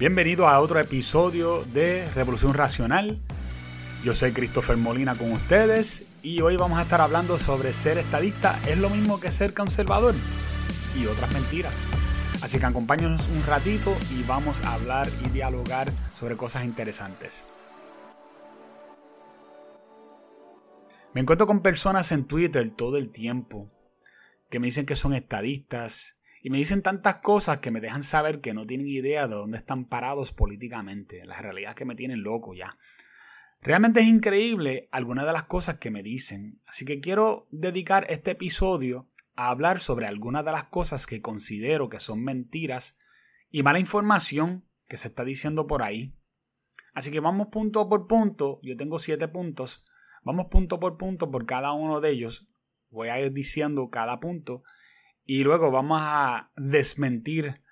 Bienvenido a otro episodio de Revolución Racional. Yo soy Christopher Molina con ustedes y hoy vamos a estar hablando sobre ser estadista es lo mismo que ser conservador y otras mentiras. Así que acompáñanos un ratito y vamos a hablar y dialogar sobre cosas interesantes. Me encuentro con personas en Twitter todo el tiempo que me dicen que son estadistas y me dicen tantas cosas que me dejan saber que no tienen idea de dónde están parados políticamente. La realidad es que me tienen loco ya. Realmente es increíble algunas de las cosas que me dicen. Así que quiero dedicar este episodio a hablar sobre algunas de las cosas que considero que son mentiras y mala información que se está diciendo por ahí. Así que vamos punto por punto. Yo tengo siete puntos. Vamos punto por punto por cada uno de ellos. Voy a ir diciendo cada punto y luego vamos a desmentir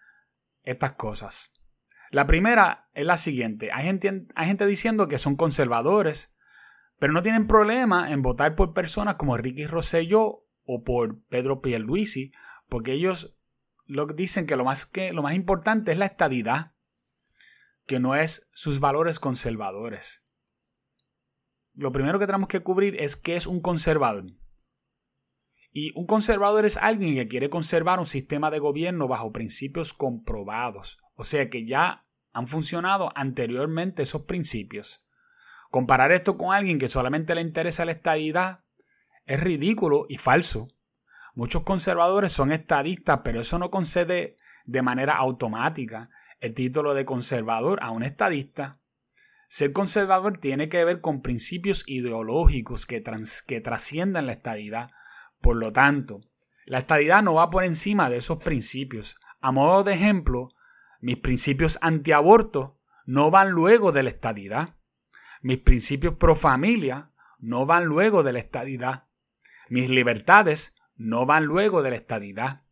estas cosas. La primera es la siguiente. Hay gente, diciendo que son conservadores, pero no tienen problema en votar por personas como Ricky Rosselló o por Pedro Pierluisi, porque ellos lo dicen que lo más, que lo más importante es la estadidad, que no es sus valores conservadores. Lo primero que tenemos que cubrir es qué es un conservador. Y un conservador es alguien que quiere conservar un sistema de gobierno bajo principios comprobados, o sea que ya han funcionado anteriormente esos principios. Comparar esto con alguien que solamente le interesa la estadidad es ridículo y falso. Muchos conservadores son estadistas, pero eso no concede de manera automática el título de conservador a un estadista. Ser conservador tiene que ver con principios ideológicos que, que trasciendan la estadidad por lo tanto, la estadidad no va por encima de esos principios. A modo de ejemplo, mis principios antiaborto no van luego de la estadidad. Mis principios pro familia no van luego de la estadidad. Mis libertades no van luego de la estadidad.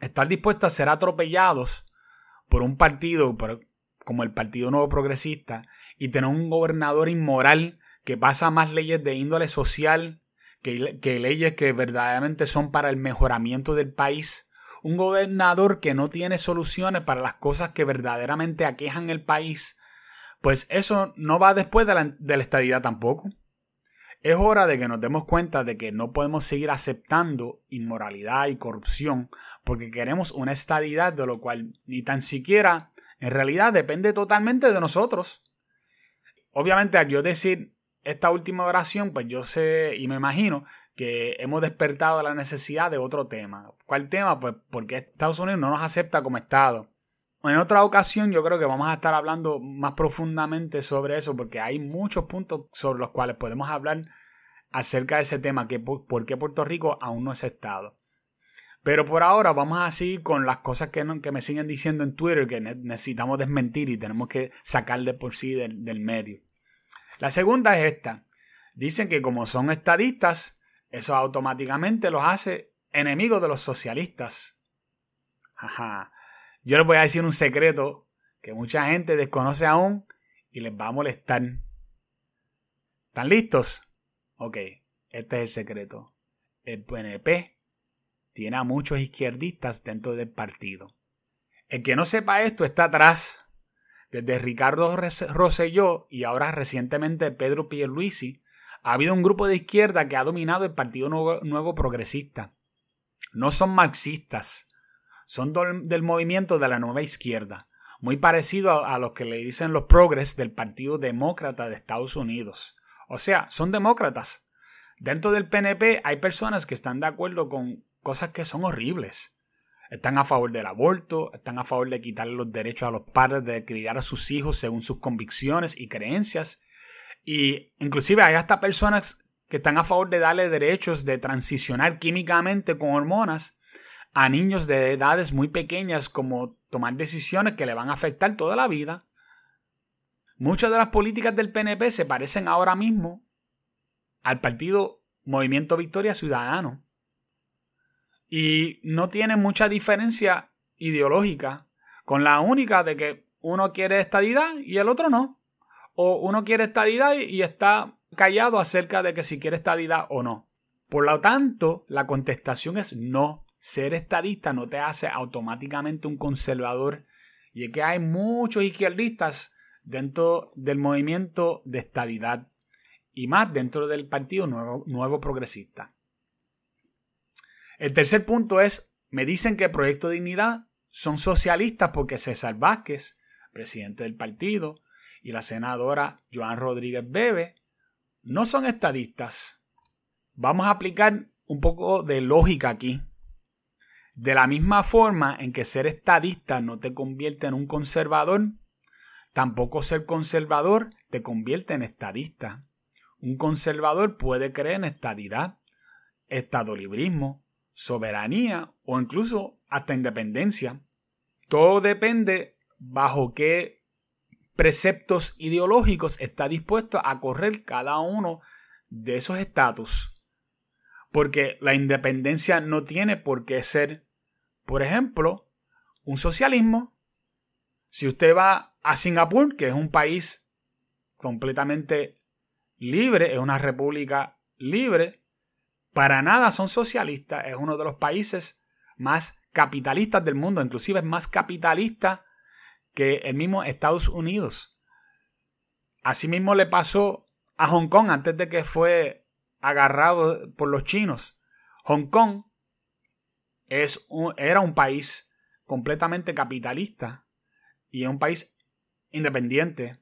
Estar dispuesto a ser atropellados por un partido como el Partido Nuevo Progresista y tener un gobernador inmoral que pasa más leyes de índole social que, leyes que verdaderamente son para el mejoramiento del país, un gobernador que no tiene soluciones para las cosas que verdaderamente aquejan el país, pues eso no va después de la, de la estadidad tampoco. Es hora de que nos demos cuenta de que no podemos seguir aceptando inmoralidad y corrupción porque queremos una estadidad de lo cual ni tan siquiera en realidad depende totalmente de nosotros. Obviamente al yo decir esta última oración, pues yo sé y me imagino que hemos despertado la necesidad de otro tema. ¿Cuál tema? Pues porque Estados Unidos no nos acepta como Estado. En otra ocasión yo creo que vamos a estar hablando más profundamente sobre eso porque hay muchos puntos sobre los cuales podemos hablar acerca de ese tema, que por, qué Puerto Rico aún no es Estado. Pero por ahora vamos así con las cosas que, que me siguen diciendo en Twitter que necesitamos desmentir y tenemos que sacar de por sí del medio. La segunda es esta. Dicen que como son estadistas, eso automáticamente los hace enemigos de los socialistas. Ajá. Yo les voy a decir un secreto que mucha gente desconoce aún y les va a molestar. ¿Están listos? Ok, este es el secreto. El PNP tiene a muchos izquierdistas dentro del partido. El que no sepa esto está atrás desde Ricardo Rosselló y ahora recientemente Pedro Pierluisi, ha habido un grupo de izquierda que ha dominado el Partido Nuevo, Progresista. No son marxistas, son del movimiento de la nueva izquierda, muy parecido a, a los que le dicen los progres del Partido Demócrata de Estados Unidos. O sea, son demócratas. Dentro del PNP hay personas que están de acuerdo con cosas que son horribles están a favor del aborto, están a favor de quitarle los derechos a los padres de criar a sus hijos según sus convicciones y creencias. Y inclusive hay hasta personas que están a favor de darle derechos de transicionar químicamente con hormonas a niños de edades muy pequeñas como tomar decisiones que le van a afectar toda la vida. Muchas de las políticas del PNP se parecen ahora mismo al partido Movimiento Victoria Ciudadano y no tiene mucha diferencia ideológica, con la única de que uno quiere estadidad y el otro no. O uno quiere estadidad y está callado acerca de que si quiere estadidad o no. Por lo tanto, la contestación es no. Ser estadista no te hace automáticamente un conservador Y es que hay muchos izquierdistas dentro del movimiento de estadidad y más dentro del Partido Nuevo, Nuevo Progresista. El tercer punto es, me dicen que Proyecto Dignidad son socialistas porque César Vázquez, presidente del partido, y la senadora Joan Rodríguez Bebe no son estadistas. Vamos a aplicar un poco de lógica aquí. De la misma forma en que ser estadista no te convierte en un conservador, tampoco ser conservador te convierte en estadista. Un conservador puede creer en estadidad, estadolibrismo, soberanía o incluso hasta independencia. Todo depende bajo qué preceptos ideológicos está dispuesto a correr cada uno de esos estatus. Porque la independencia no tiene por qué ser, por ejemplo, un socialismo. Si usted va a Singapur, que es un país completamente libre, es una república libre, para nada son socialistas, es uno de los países más capitalistas del mundo, inclusive es más capitalista que el mismo Estados Unidos. Asimismo le pasó a Hong Kong antes de que fue agarrado por los chinos. Hong Kong es era un país completamente capitalista y es un país independiente.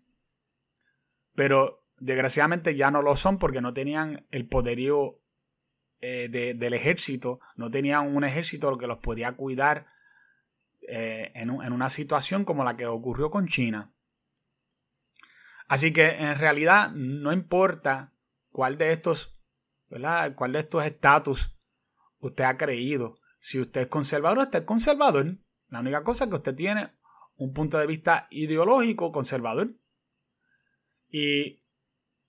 Pero desgraciadamente ya no lo son porque no tenían el poderío eh, del ejército, no tenían un ejército que los podía cuidar eh, en, en una situación como la que ocurrió con China. Así que en realidad no importa cuál de estos. ¿Cuál de estos estatus usted ha creído? Si usted es conservador, usted es conservador. La única cosa es que usted tiene un punto de vista ideológico conservador. Y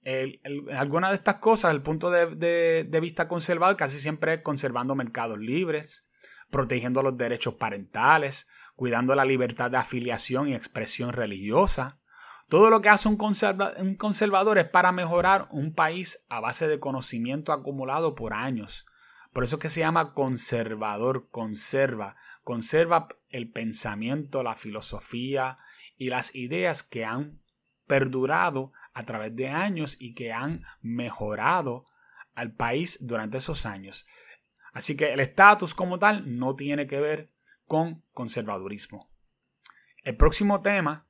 el, alguna de estas cosas, el punto de, vista conservador casi siempre es conservando mercados libres, protegiendo los derechos parentales, cuidando la libertad de afiliación y expresión religiosa, todo lo que hace un, conservador es para mejorar un país a base de conocimiento acumulado por años. Por eso es que se llama conservador, conserva, conserva el pensamiento, la filosofía y las ideas que han perdurado a través de años y que han mejorado al país durante esos años. Así que el estatus como tal no tiene que ver con conservadurismo. El próximo tema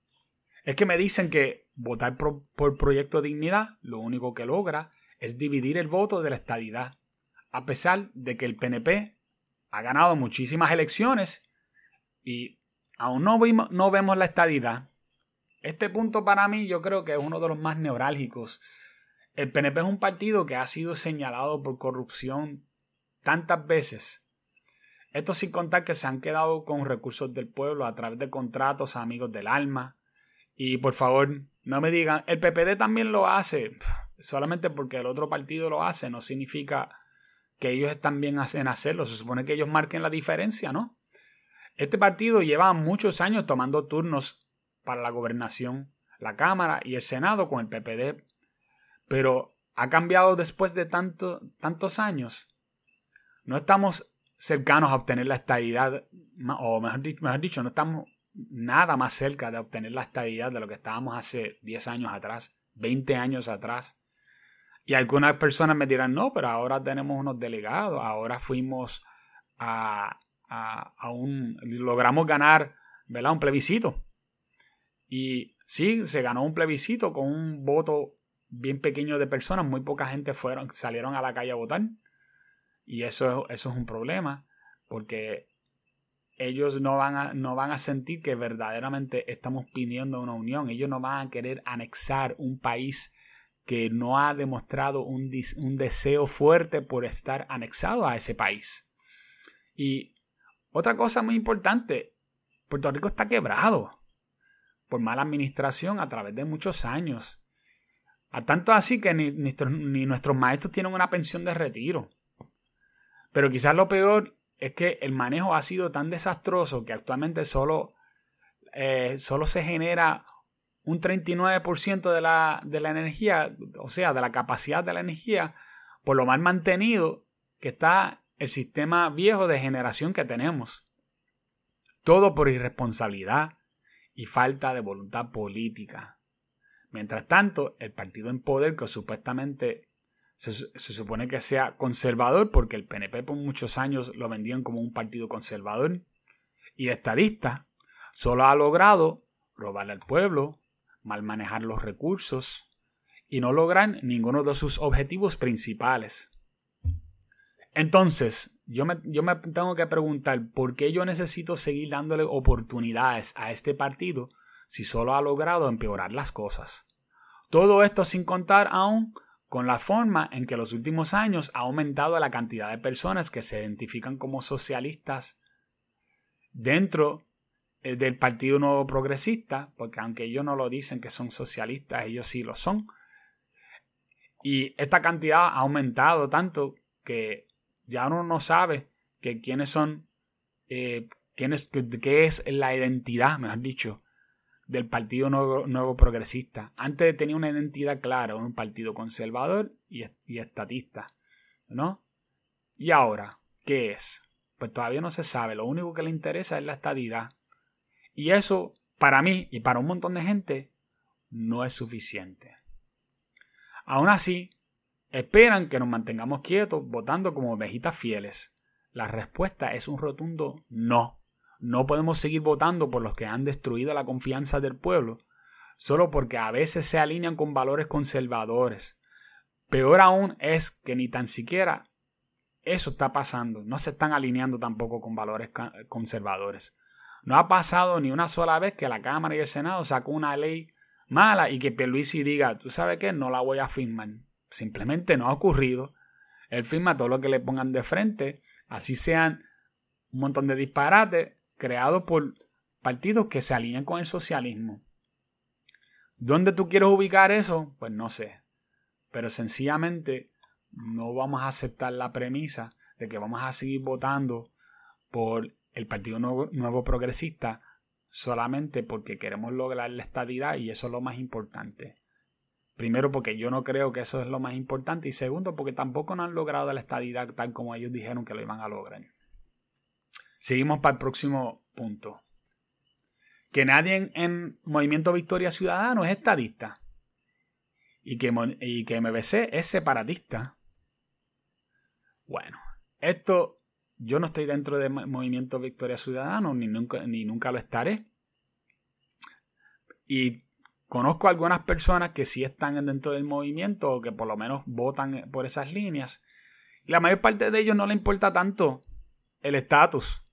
es que me dicen que votar por, Proyecto Dignidad lo único que logra es dividir el voto de la estadidad, a pesar de que el PNP ha ganado muchísimas elecciones y aún no, no vemos la estadidad. Este punto para mí yo creo que es uno de los más neurálgicos. El PNP es un partido que ha sido señalado por corrupción tantas veces. Esto sin contar que se han quedado con recursos del pueblo a través de contratos a amigos del alma, y por favor, no me digan, el PPD también lo hace. Solamente porque el otro partido lo hace, no significa que ellos están bien en hacerlo. Se supone que ellos marquen la diferencia, ¿no? Este partido lleva muchos años tomando turnos para la gobernación, la Cámara y el Senado con el PPD. Pero ha cambiado después de tanto, tantos años. No estamos cercanos a obtener la estabilidad, o mejor, mejor dicho, no estamos nada más cerca de obtener la estabilidad de lo que estábamos hace 10 años atrás, 20 años atrás. Y algunas personas me dirán, no, pero ahora tenemos unos delegados, ahora fuimos a, a, un, logramos ganar, ¿verdad? Un plebiscito. Y sí, se ganó un plebiscito con un voto bien pequeño de personas, muy poca gente fueron, salieron a la calle a votar. Y eso, eso es un problema, porque ellos no van, a, no van a sentir que verdaderamente estamos pidiendo una unión. Ellos no van a querer anexar un país que no ha demostrado un, un deseo fuerte por estar anexado a ese país. Y otra cosa muy importante, Puerto Rico está quebrado por mala administración a través de muchos años. A tanto así que ni, nuestros maestros tienen una pensión de retiro. Pero quizás lo peor es que el manejo ha sido tan desastroso que actualmente solo, eh, solo se genera un 39% de la, de la energía, o sea, de la capacidad de la energía, por lo mal mantenido que está el sistema viejo de generación que tenemos. Todo por irresponsabilidad, y falta de voluntad política. Mientras tanto, el partido en poder, que supuestamente se, supone que sea conservador, porque el PNP por muchos años lo vendían como un partido conservador y estadista, solo ha logrado robarle al pueblo, mal manejar los recursos y no lograr ninguno de sus objetivos principales. Entonces, yo me, yo me tengo que preguntar por qué yo necesito seguir dándole oportunidades a este partido si solo ha logrado empeorar las cosas. Todo esto sin contar aún con la forma en que los últimos años ha aumentado la cantidad de personas que se identifican como socialistas dentro eh, del Partido Nuevo Progresista, porque aunque ellos no lo dicen que son socialistas, ellos sí lo son. Y esta cantidad ha aumentado tanto que ya uno no sabe que quiénes son, eh, quiénes, qué es la identidad, mejor dicho, del Partido Nuevo, Progresista. Antes tenía una identidad clara, un partido conservador y, y estatista, ¿no? Y ahora, ¿qué es? Pues todavía no se sabe. Lo único que le interesa es la estadidad. Y eso, para mí y para un montón de gente, no es suficiente. Aún así, esperan que nos mantengamos quietos votando como ovejitas fieles. La respuesta es un rotundo no. No podemos seguir votando por los que han destruido la confianza del pueblo, solo porque a veces se alinean con valores conservadores. Peor aún es que ni tan siquiera eso está pasando. No se están alineando tampoco con valores conservadores. No ha pasado ni una sola vez que la Cámara y el Senado sacó una ley mala y que Pierluisi diga, tú sabes qué, no la voy a firmar. Simplemente no ha ocurrido. Él firma todo lo que le pongan de frente, así sean un montón de disparates creados por partidos que se alinean con el socialismo. ¿Dónde tú quieres ubicar eso? Pues no sé. Pero sencillamente no vamos a aceptar la premisa de que vamos a seguir votando por el Partido Nuevo, Progresista solamente porque queremos lograr la estadidad y eso es lo más importante. Primero porque yo no creo que eso es lo más importante y segundo porque tampoco no han logrado la estadidad tal como ellos dijeron que lo iban a lograr. Seguimos para el próximo punto. Que nadie en, Movimiento Victoria Ciudadano es estadista y que, MBC es separatista. Bueno, esto yo no estoy dentro del movimiento Victoria Ciudadano, ni nunca, ni nunca lo estaré. Y conozco algunas personas que sí están dentro del movimiento o que por lo menos votan por esas líneas. Y la mayor parte de ellos no le importa tanto el estatus.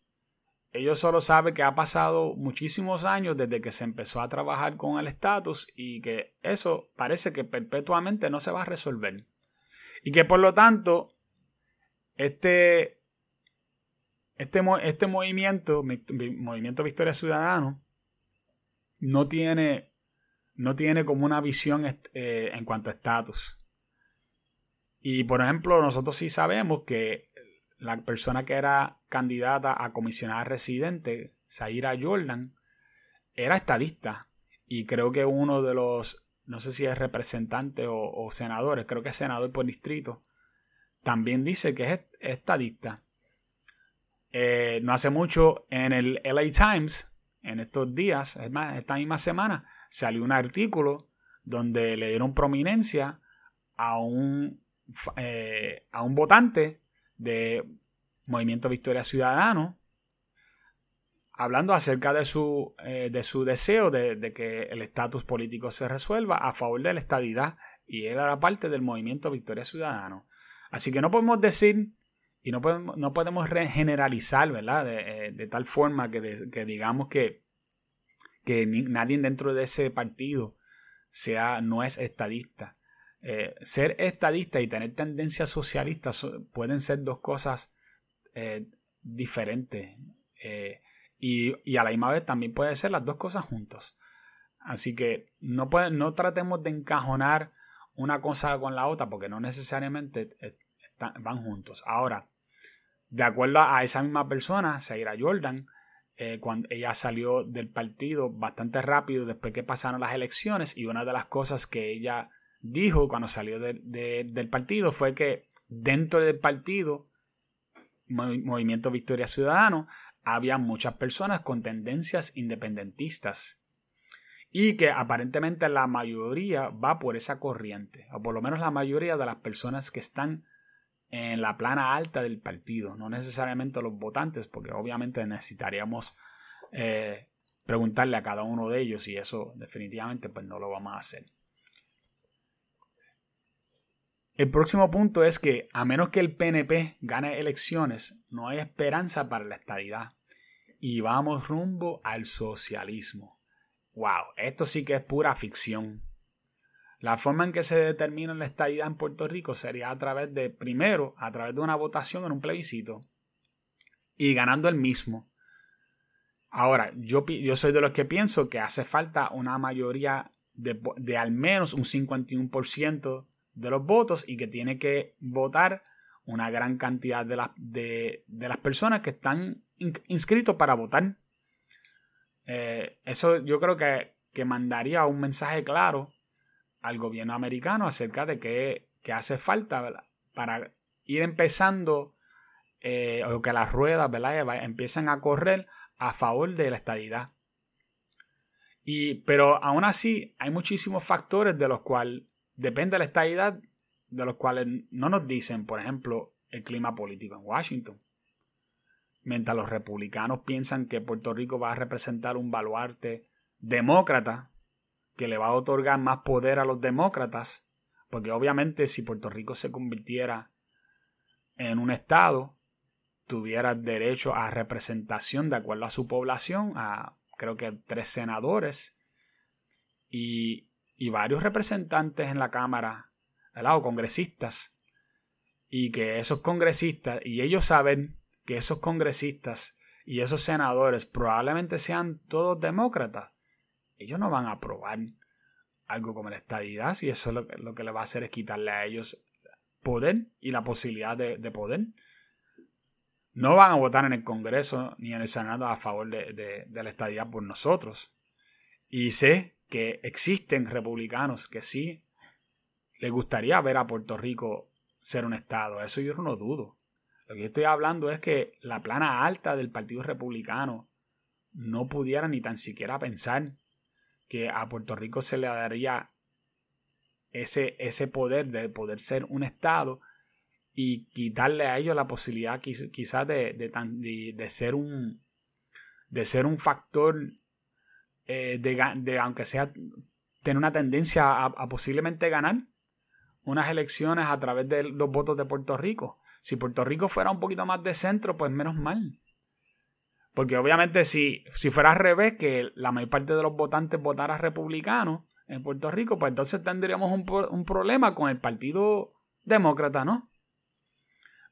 Ellos solo saben que ha pasado muchísimos años desde que se empezó a trabajar con el estatus y que eso parece que perpetuamente no se va a resolver. Y que por lo tanto, este este, este movimiento, Movimiento Victoria Ciudadano, no tiene, no tiene como una visión eh, en cuanto a estatus. Y por ejemplo, nosotros sí sabemos que la persona que era candidata a comisionada residente, Zaira Jordan, era estadista. Y creo que uno de los, no sé si es representante o, senadores, creo que es senador por distrito, también dice que es estadista. Eh, no hace mucho en el LA Times, en estos días, es más, esta misma semana, salió un artículo donde le dieron prominencia a un, eh, a un votante de Movimiento Victoria Ciudadano, hablando acerca de su, eh, de su deseo de, de que el estatus político se resuelva a favor de la estadidad, y él era parte del Movimiento Victoria Ciudadano. Así que no podemos decir y no podemos, no podemos generalizar, ¿verdad? De, eh, tal forma que, digamos que, que nadie dentro de ese partido sea, no es estadista. Eh, ser estadista y tener tendencias socialistas pueden ser dos cosas eh, diferentes. y, y, a la misma vez también pueden ser las dos cosas juntos. Así que no, no tratemos de encajonar una cosa con la otra porque no necesariamente van juntos. Ahora, de acuerdo a esa misma persona, Zaira Jordan, eh, cuando ella salió del partido bastante rápido después que pasaron las elecciones y una de las cosas que ella dijo cuando salió del partido fue que dentro del partido Movimiento Victoria Ciudadano había muchas personas con tendencias independentistas y que aparentemente la mayoría va por esa corriente, o por lo menos la mayoría de las personas que están en la plana alta del partido, no necesariamente los votantes, porque obviamente necesitaríamos eh, preguntarle a cada uno de ellos y eso definitivamente pues no lo vamos a hacer. El próximo punto es que a menos que el PNP gane elecciones, no hay esperanza para la estadidad y vamos rumbo al socialismo. Wow, esto sí que es pura ficción. La forma en que se determina la estadidad en Puerto Rico sería a través de, primero, a través de una votación en un plebiscito y ganando el mismo. Ahora, yo, yo soy de los que pienso que hace falta una mayoría de, de al menos un 51% de los votos y que tiene que votar una gran cantidad de, de, de las personas que están inscritos para votar. Eh, eso yo creo que, que, mandaría un mensaje claro al gobierno americano acerca de qué, hace falta para ir empezando eh, o que las ruedas ¿verdad? empiecen a correr a favor de la estadidad. Y, pero aún así hay muchísimos factores de los cuales depende de la estadidad, de los cuales no nos dicen, por ejemplo, el clima político en Washington. Mientras los republicanos piensan que Puerto Rico va a representar un baluarte demócrata, que le va a otorgar más poder a los demócratas, porque obviamente si Puerto Rico se convirtiera en un estado, tuviera derecho a representación de acuerdo a su población, a creo que tres senadores y, y varios representantes en la Cámara, ¿verdad? o congresistas, y que esos congresistas, y ellos saben que esos congresistas y esos senadores probablemente sean todos demócratas, ellos no van a aprobar algo como la estadidad y eso es lo, lo, que le va a hacer es quitarle a ellos poder y la posibilidad de, poder. No van a votar en el Congreso ni en el Senado a favor de, de la estadidad por nosotros. Y sé que existen republicanos que sí les gustaría ver a Puerto Rico ser un Estado. Eso yo no dudo. Lo que yo estoy hablando es que la plana alta del Partido Republicano no pudiera ni tan siquiera pensar que a Puerto Rico se le daría ese, ese poder de poder ser un Estado y quitarle a ellos la posibilidad quizás de, de, ser un de ser un factor eh, de, aunque sea tener una tendencia a posiblemente ganar unas elecciones a través de los votos de Puerto Rico. Si Puerto Rico fuera un poquito más de centro, pues menos mal. Porque obviamente si, si fuera al revés, que la mayor parte de los votantes votara republicano en Puerto Rico, pues entonces tendríamos un, un problema con el Partido Demócrata, ¿no?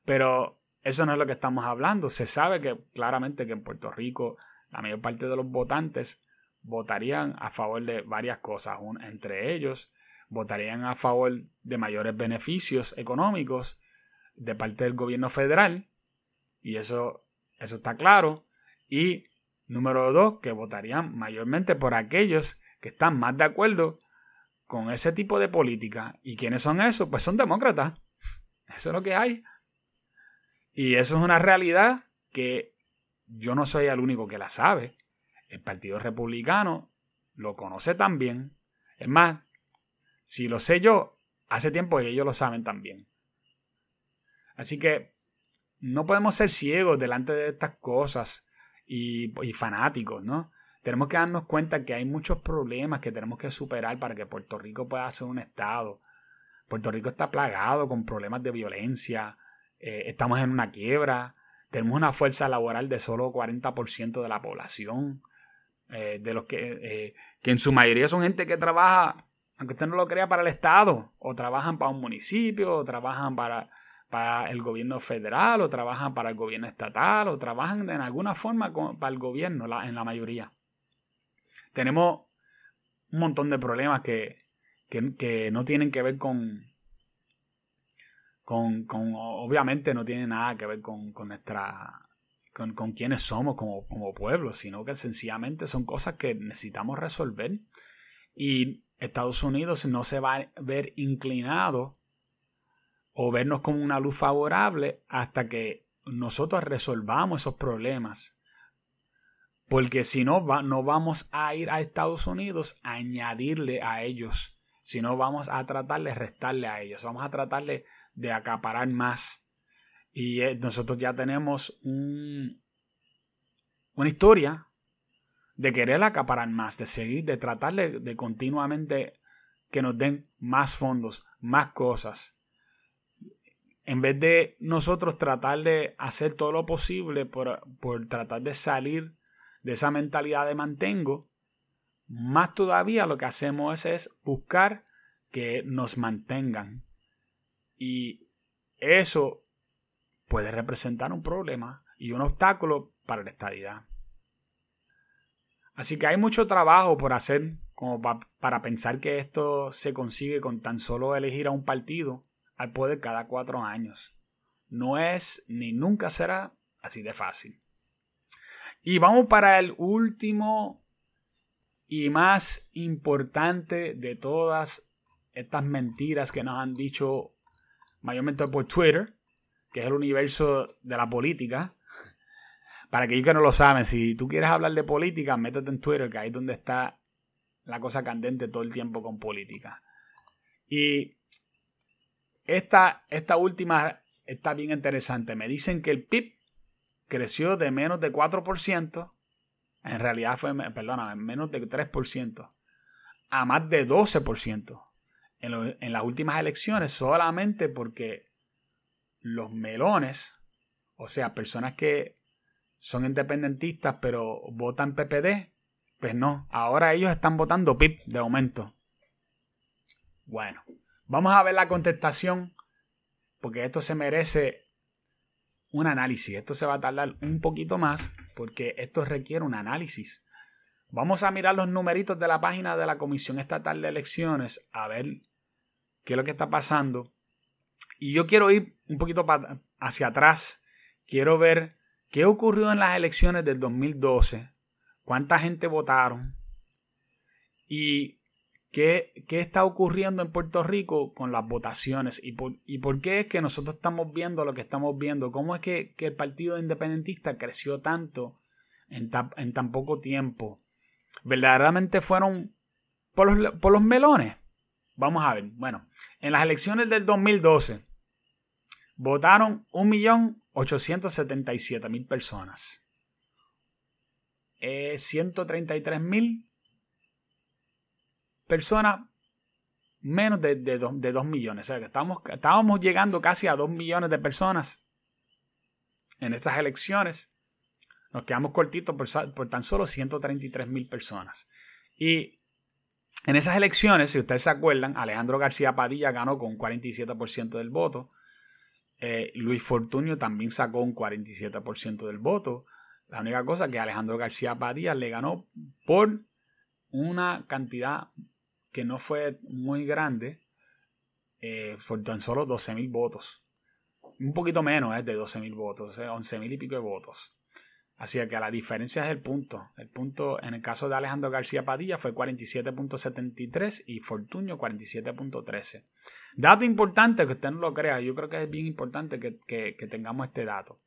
Pero eso no es lo que estamos hablando. Se sabe que claramente que en Puerto Rico la mayor parte de los votantes votarían a favor de varias cosas. entre ellos, votarían a favor de mayores beneficios económicos de parte del gobierno federal, y eso, eso está claro. Y número dos, que votarían mayormente por aquellos que están más de acuerdo con ese tipo de política. ¿Y quiénes son esos? Pues son demócratas. Eso es lo que hay. Y eso es una realidad que yo no soy el único que la sabe. El Partido Republicano lo conoce también. Es más, si lo sé yo, hace tiempo que ellos lo saben también. Así que no podemos ser ciegos delante de estas cosas y, fanáticos, ¿no? Tenemos que darnos cuenta que hay muchos problemas que tenemos que superar para que Puerto Rico pueda ser un Estado. Puerto Rico está plagado con problemas de violencia, eh, estamos en una quiebra, tenemos una fuerza laboral de solo 40% de la población, eh, de los que, eh, que en su mayoría son gente que trabaja, aunque usted no lo crea, para el Estado, o trabajan para un municipio, o trabajan para para el gobierno federal o trabajan para el gobierno estatal o trabajan de alguna forma para el gobierno en la mayoría. Tenemos un montón de problemas que, no tienen que ver con, con, obviamente no tienen nada que ver con, nuestra, con, con quiénes somos como, como pueblo, sino que sencillamente son cosas que necesitamos resolver y Estados Unidos no se va a ver inclinado o vernos como una luz favorable hasta que nosotros resolvamos esos problemas. Porque si no, no vamos a ir a Estados Unidos a añadirle a ellos, sino vamos a tratar de restarle a ellos, vamos a tratarle de acaparar más. Y eh, nosotros ya tenemos un, una historia de querer acaparar más, de seguir, de tratar de, continuamente que nos den más fondos, más cosas. En vez de nosotros tratar de hacer todo lo posible por, por tratar de salir de esa mentalidad de mantengo, más todavía lo que hacemos es, buscar que nos mantengan. Y eso puede representar un problema y un obstáculo para la estabilidad. Así que hay mucho trabajo por hacer como para pensar que esto se consigue con tan solo elegir a un partido al poder cada cuatro años. No es ni nunca será así de fácil. Y vamos para el último y más importante de todas estas mentiras que nos han dicho mayormente por Twitter, que es el universo de la política, para aquellos que no lo saben, si tú quieres hablar de política, métete en Twitter, que ahí es donde está la cosa candente todo el tiempo con política. Y esta, esta última está bien interesante. Me dicen que el PIB creció de menos de 4%, en realidad fue, menos de 3%, a más de 12% en, en las últimas elecciones, solamente porque los melones, o sea, personas que son independentistas pero votan PPD, pues no, ahora ellos están votando PIP de momento. Bueno, vamos a ver la contestación porque esto se merece un análisis. Esto se va a tardar un poquito más porque esto requiere un análisis. Vamos a mirar los numeritos de la página de la Comisión Estatal de Elecciones a ver qué es lo que está pasando. Y yo quiero ir un poquito hacia atrás. Quiero ver ¿Qué ocurrió en las elecciones del 2012? ¿Cuánta gente votaron? ¿Y qué, está ocurriendo en Puerto Rico con las votaciones? ¿Y por, qué es que nosotros estamos viendo lo que estamos viendo? ¿Cómo es que, el Partido Independentista creció tanto en, tan poco tiempo? ¿Verdaderamente fueron por los, por los melones? Vamos a ver. Bueno, en las elecciones del 2012 votaron un millón 877 mil personas. Eh, 133 mil personas menos de, de, 2 millones. O sea que estamos, estábamos llegando casi a 2 millones de personas en estas elecciones. Nos quedamos cortitos por, por tan solo 133 mil personas. Y en esas elecciones, si ustedes se acuerdan, Alejandro García Padilla ganó con un 47% del voto. Eh, Luis Fortunio también sacó un 47% del voto. La única cosa que Alejandro García Padilla le ganó por una cantidad que no fue muy grande, eh, por tan solo 12 mil votos. Un poquito menos es de 12 mil votos, 11 mil y pico de votos. Así que la diferencia es el punto. El punto en el caso de Alejandro García Padilla fue 47.73 y Fortuño 47.13. Dato importante que usted no lo crea, yo creo que es bien importante que, tengamos este dato.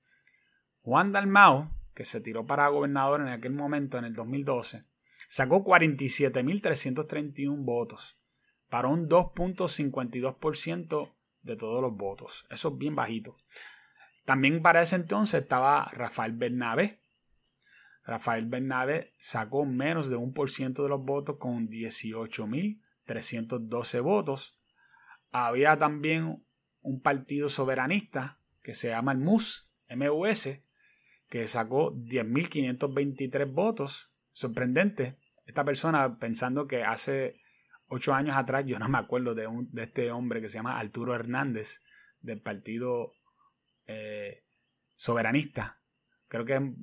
Juan Dalmao, que se tiró para gobernador en aquel momento, en el 2012, sacó 47.331 votos para un 2.52% de todos los votos. Eso es bien bajito. También para ese entonces estaba Rafael Bernabé, Rafael Bernabe sacó menos de un por ciento de los votos con 18.312 votos. Había también un partido soberanista que se llama el MUS, MUS, que sacó 10.523 votos. Sorprendente. Esta persona pensando que hace ocho años atrás, yo no me acuerdo de, un, de este hombre que se llama Arturo Hernández, del partido eh, soberanista. Creo que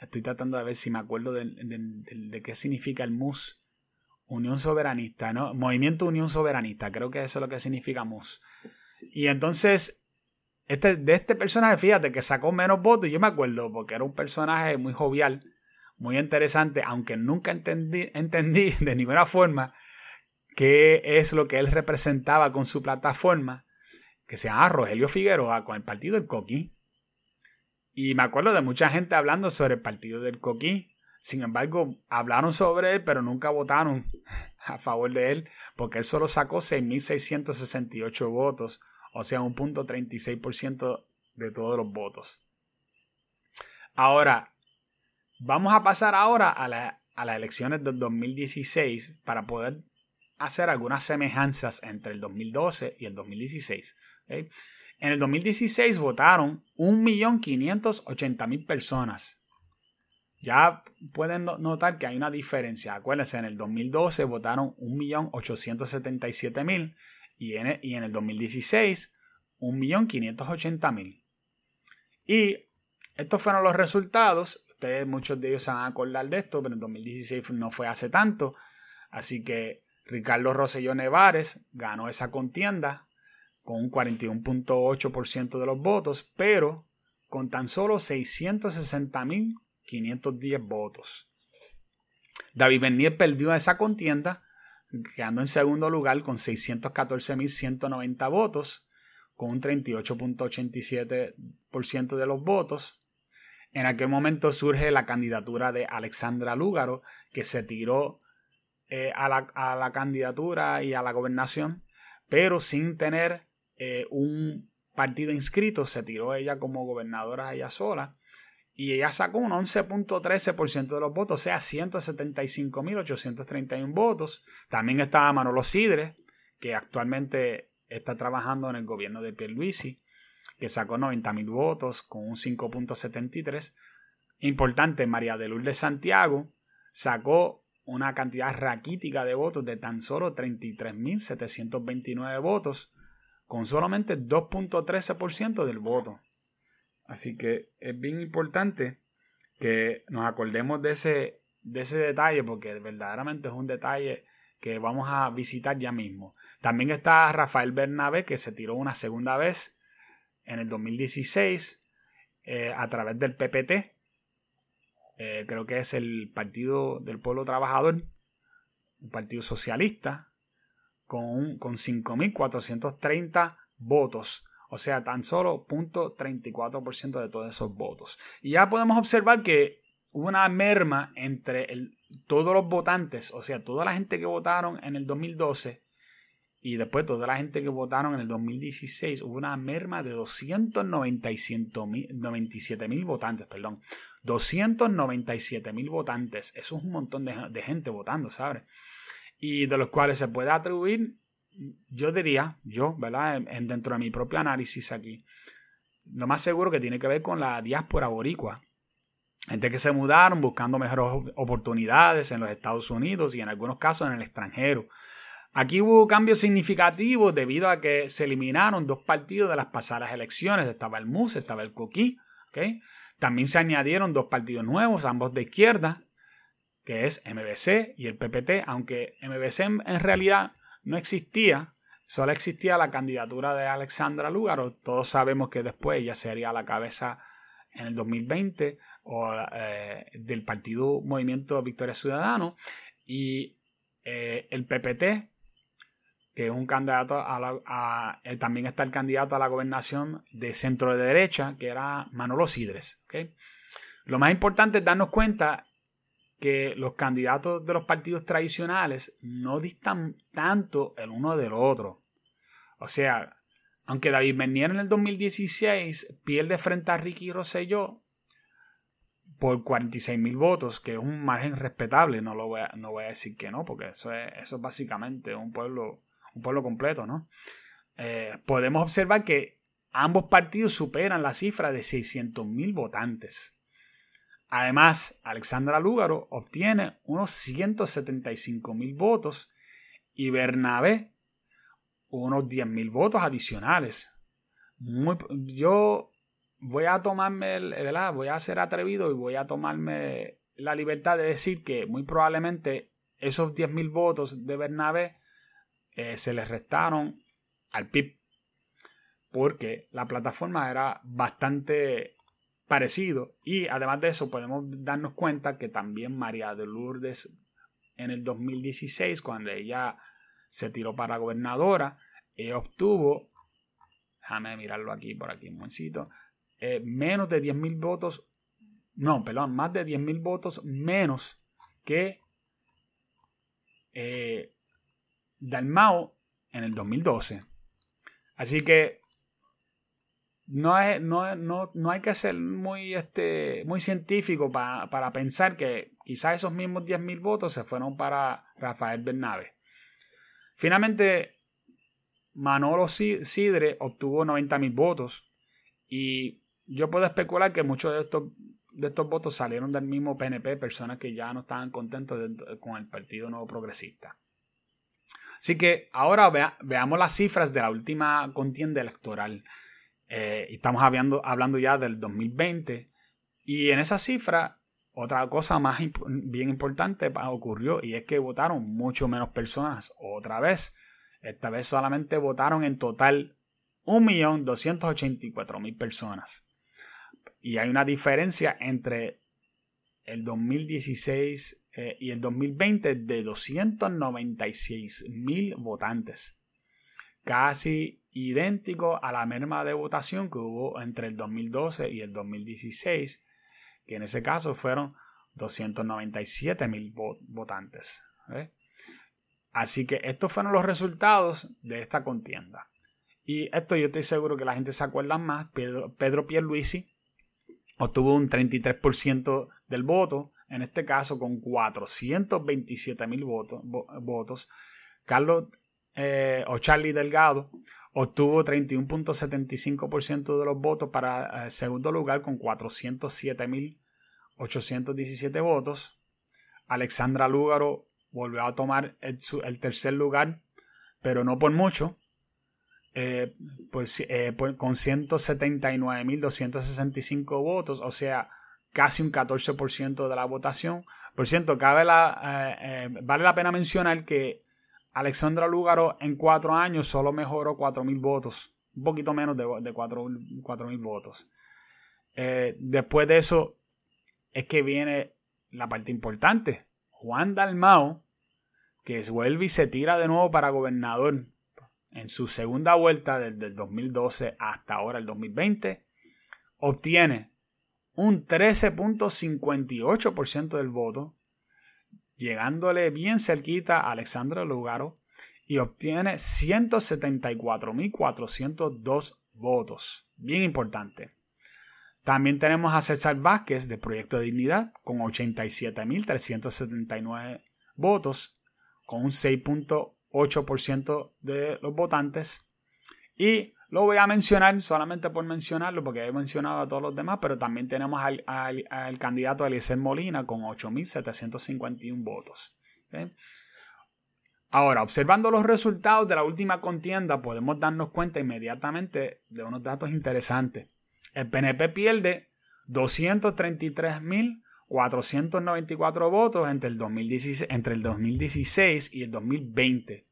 Estoy tratando de ver si me acuerdo de, qué significa el MUS. Unión Soberanista, ¿no? Movimiento Unión Soberanista, creo que eso es lo que significa MUS. Y entonces, este, de este personaje, fíjate que sacó menos votos, yo me acuerdo, porque era un personaje muy jovial, muy interesante, aunque nunca entendí, entendí de ninguna forma qué es lo que él representaba con su plataforma, que se llama Rogelio Figueroa, con el partido del Coqui. Y me acuerdo de mucha gente hablando sobre el partido del Coquí. Sin embargo, hablaron sobre él, pero nunca votaron a favor de él, porque él solo sacó 6.668 votos, o sea, un punto 36% de todos los votos. Ahora, vamos a pasar ahora a, las elecciones del 2016 para poder hacer algunas semejanzas entre el 2012 y el 2016. En el 2016 votaron 1.580.000 personas. Ya pueden notar que hay una diferencia. Acuérdense, en el 2012 votaron 1.877.000 y en, y en el 2016 1.580.000. Y estos fueron los resultados. Ustedes, muchos de ellos se van a acordar de esto, pero en 2016 no fue hace tanto. Así que Ricardo Rosselló Nevares ganó esa contienda con un 41.8% de los votos, pero con tan solo 660.510 votos. David Bernier perdió esa contienda, quedando en segundo lugar con 614.190 votos, con un 38.87% de los votos. En aquel momento surge la candidatura de Alexandra Lúgaro, que se tiró eh, a, la, candidatura y a la gobernación, pero sin tener eh, un partido inscrito, se tiró ella como gobernadora ella sola. Y ella sacó un 11.13% de los votos, o sea, 175.831 votos. También estaba Manolo Sidre, que actualmente está trabajando en el gobierno de Pierluisi que sacó 90 mil votos con un 5.73. Importante, María de Lourdes Santiago sacó una cantidad raquítica de votos de tan solo 33.729 votos, con solamente 2.13% del voto. Así que es bien importante que nos acordemos de ese, de ese detalle, porque verdaderamente es un detalle que vamos a visitar ya mismo. También está Rafael Bernabé, que se tiró una segunda vez en el 2016 eh, a través del PPT. Eh, creo que es el Partido del Pueblo Trabajador, un partido socialista, con, con 5.430 votos. O sea, tan solo 0.34% de todos esos votos. Y ya podemos observar que hubo una merma entre todos los votantes, o sea, toda la gente que votaron en el 2012 y después toda la gente que votaron en el 2016, hubo una merma de 297 mil votantes, perdón. 297 mil votantes. Eso es un montón de, gente votando, ¿sabes? Y de los cuales se puede atribuir, yo diría, yo, ¿verdad? En, dentro de mi propio análisis aquí, lo más seguro que tiene que ver con la diáspora boricua. Gente que se mudaron buscando mejores oportunidades en los Estados Unidos y en algunos casos en el extranjero. Aquí hubo cambios significativos debido a que se eliminaron dos partidos de las pasadas elecciones. Estaba el MUS, estaba el Coquí. También se añadieron dos partidos nuevos, ambos de izquierda, que es MBC y el PPT, aunque MBC en realidad no existía, solo existía la candidatura de Alexandra Lúgaro. Todos sabemos que después ella sería la cabeza en el 2020 o, eh, del partido Movimiento Victoria Ciudadano y eh, el PPT que es un candidato a, la, eh, también está el candidato a la gobernación de centro de derecha, que era Manolo Sidres. Lo más importante es darnos cuenta que los candidatos de los partidos tradicionales no distan tanto el uno del otro. O sea, aunque David Bernier en el 2016 pierde frente a Ricky Rosselló por 46 mil votos, que es un margen respetable, no, lo voy a, no voy a decir que no, porque eso es, eso es básicamente un pueblo un pueblo completo, ¿no? Eh, podemos observar que ambos partidos superan la cifra de 600.000 votantes. Además, Alexandra Lúgaro obtiene unos 175.000 votos y Bernabé unos 10.000 votos adicionales. yo voy a tomarme, ¿verdad? voy a ser atrevido y voy a tomarme la libertad de decir que muy probablemente esos 10.000 votos de Bernabé eh, se les restaron al PIB porque la plataforma era bastante parecido. Y además de eso podemos darnos cuenta que también María de Lourdes en el 2016 cuando ella se tiró para gobernadora obtuvo déjame mirarlo aquí por aquí un momentito eh, menos de 10.000 votos, no, perdón, más de 10.000 votos menos que eh, Dalmao en el 2012. Así que no, es, no, no, no, hay que ser muy, este, muy científico para pensar que quizás esos mismos 10.000 votos se fueron para Rafael Bernabe. Finalmente, Manolo Sidre obtuvo 90.000 votos y yo puedo especular que muchos de estos, de estos votos salieron del mismo PNP, personas que ya no estaban contentos con el Partido Nuevo Progresista. Así que ahora veamos las cifras de la última contienda electoral. Eh, estamos hablando, hablando ya del 2020 y en esa cifra otra cosa más bien importante ocurrió y es que votaron mucho menos personas otra vez. Esta vez solamente votaron en total 1.284.000 personas. Y hay una diferencia entre el 2016 eh, y el 2020 de 296.000 votantes. Casi idéntico a la merma de votación que hubo entre el 2012 y el 2016 que en ese caso fueron 297 mil votantes. Así que estos fueron los resultados de esta contienda. Y esto yo estoy seguro que la gente se acuerda más. Pedro, Pedro Pierluisi obtuvo un 33% del voto, en este caso con 427 mil votos, votos. Carlos eh, o Charlie Delgado obtuvo 31.75% de los votos para eh, segundo lugar con 407.817 votos. Alexandra Lúgaro volvió a tomar el, tercer lugar, pero no por mucho, eh, eh, con 179.265 votos, o sea, casi un 14% de la votación. Por cierto, cabe la, vale la pena mencionar que Alexandra Lúgaro en cuatro años solo mejoró 4.000 votos, un poquito menos de, de 4.000 votos. Eh, después de eso es que viene la parte importante. Juan Dalmao, que vuelve y se tira de nuevo para gobernador en su segunda vuelta desde el 2012 hasta ahora el 2020, obtiene un 13.58% del voto llegándole bien cerquita a Alexandra Lugaro y obtiene 174.402 votos. Bien importante. También tenemos a César Vázquez de Proyecto de Dignidad con 87.379 votos, con un 6.8% de los votantes. Y lo voy a mencionar solamente por mencionarlo, porque he mencionado a todos los demás, pero también tenemos al, candidato Eliezer Molina con 8.751 votos. Ahora, observando los resultados de la última contienda, podemos darnos cuenta inmediatamente de unos datos interesantes. El PNP pierde 233.494 votos entre el, 2016, entre el 2016 y el 2020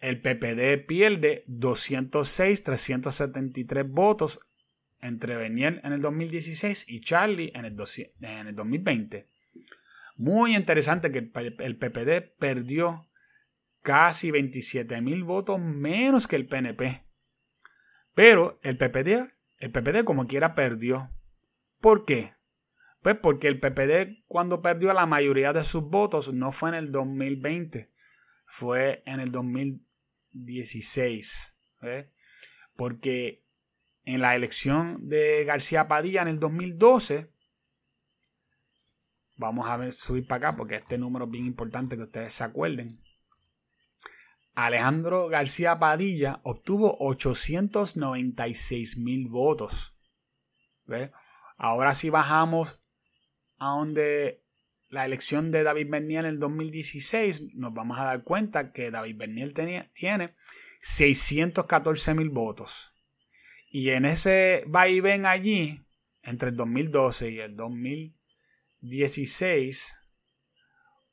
el PPD pierde 206-373 votos entre Beniel en el 2016 y Charlie en el, 2020. Muy interesante que el, PPD perdió casi 27 mil votos menos que el PNP. Pero el PPD, el PPD como quiera perdió. ¿Por qué? Pues porque el PPD cuando perdió la mayoría de sus votos no fue en el 2020, fue en el 2020 16. Porque en la elección de García Padilla en el 2012, vamos a subir para acá porque este número es bien importante que ustedes se acuerden. Alejandro García Padilla obtuvo 896 mil votos. Ahora si bajamos a donde la elección de David Bernier en el 2016, nos vamos a dar cuenta que David Bernier tenía, tiene 614 mil votos. Y en ese va y ven allí, entre el 2012 y el 2016,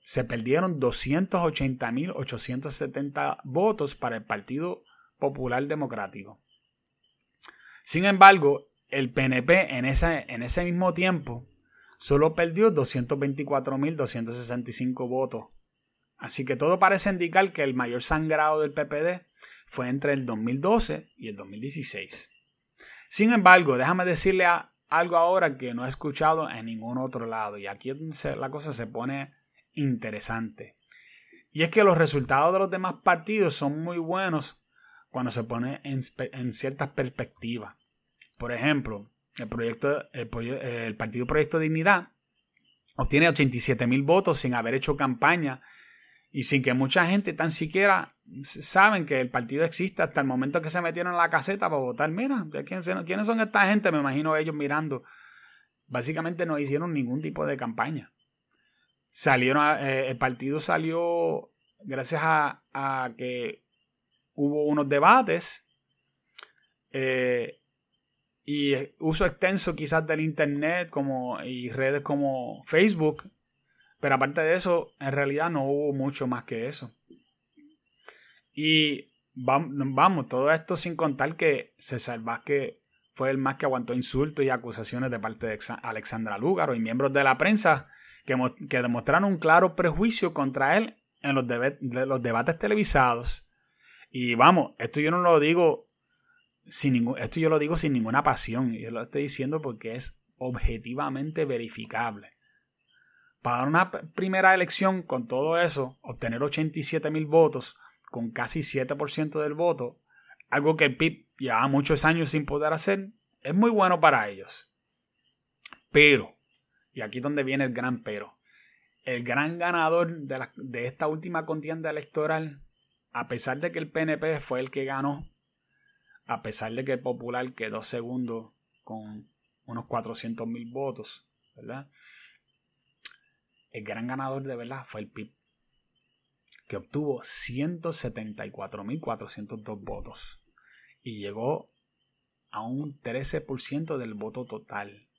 se perdieron 280.870 votos para el Partido Popular Democrático. Sin embargo, el PNP en, en ese mismo tiempo solo perdió 224.265 votos. Así que todo parece indicar que el mayor sangrado del PPD fue entre el 2012 y el 2016. Sin embargo, déjame decirle algo ahora que no he escuchado en ningún otro lado. Y aquí la cosa se pone interesante. Y es que los resultados de los demás partidos son muy buenos cuando se pone en, ciertas perspectivas. Por ejemplo, el, proyecto, el, Partido Proyecto Dignidad obtiene 87 mil votos sin haber hecho campaña y sin que mucha gente tan siquiera saben que el partido existe hasta el momento que se metieron en la caseta para votar. Mira, ¿quiénes son esta gente? Me imagino ellos mirando. Básicamente no hicieron ningún tipo de campaña. Salieron, eh, el partido salió gracias a, a, que hubo unos debates eh, y uso extenso quizás del internet como, y redes como Facebook pero aparte de eso, en realidad no hubo mucho más que eso. Y vamos, todo esto sin contar que César Vázquez fue el más que aguantó insultos y acusaciones de parte de Alexandra Lúgaro y miembros de la prensa que, que demostraron un claro prejuicio contra él en los, los debates televisados. Y vamos, esto yo no lo digo sin ningún, esto yo lo digo sin ninguna pasión. Yo lo estoy diciendo porque es objetivamente verificable para una primera elección con todo eso, obtener 87 mil votos con casi 7% del voto, algo que el PIB lleva muchos años sin poder hacer, es muy bueno para ellos. Pero, y aquí es donde viene el gran pero, el gran ganador de, de esta última contienda electoral, a pesar de que el PNP fue el que ganó, a pesar de que el Popular quedó segundo con unos 400 mil votos, ¿verdad? el gran ganador de verdad fue el PIB, que obtuvo 174.402 votos y llegó a un 13% del voto total.